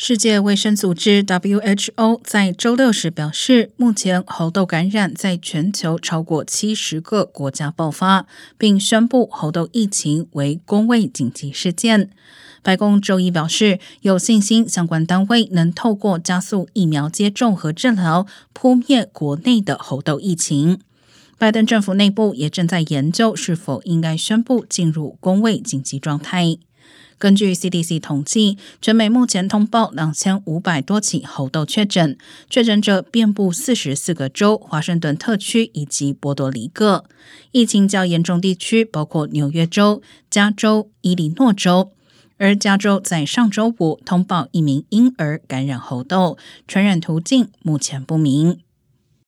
世界卫生组织 （WHO） 在周六时表示，目前猴痘感染在全球超过七十个国家爆发，并宣布猴痘疫情为公卫紧急事件。白宫周一表示，有信心相关单位能透过加速疫苗接种和治疗，扑灭国内的猴痘疫情。拜登政府内部也正在研究是否应该宣布进入公卫紧急状态。根据 CDC 统计，全美目前通报两千五百多起猴痘确诊，确诊者遍布四十四个州、华盛顿特区以及波多黎各。疫情较严重地区包括纽约州、加州、伊利诺州，而加州在上周五通报一名婴儿感染猴痘，传染途径目前不明。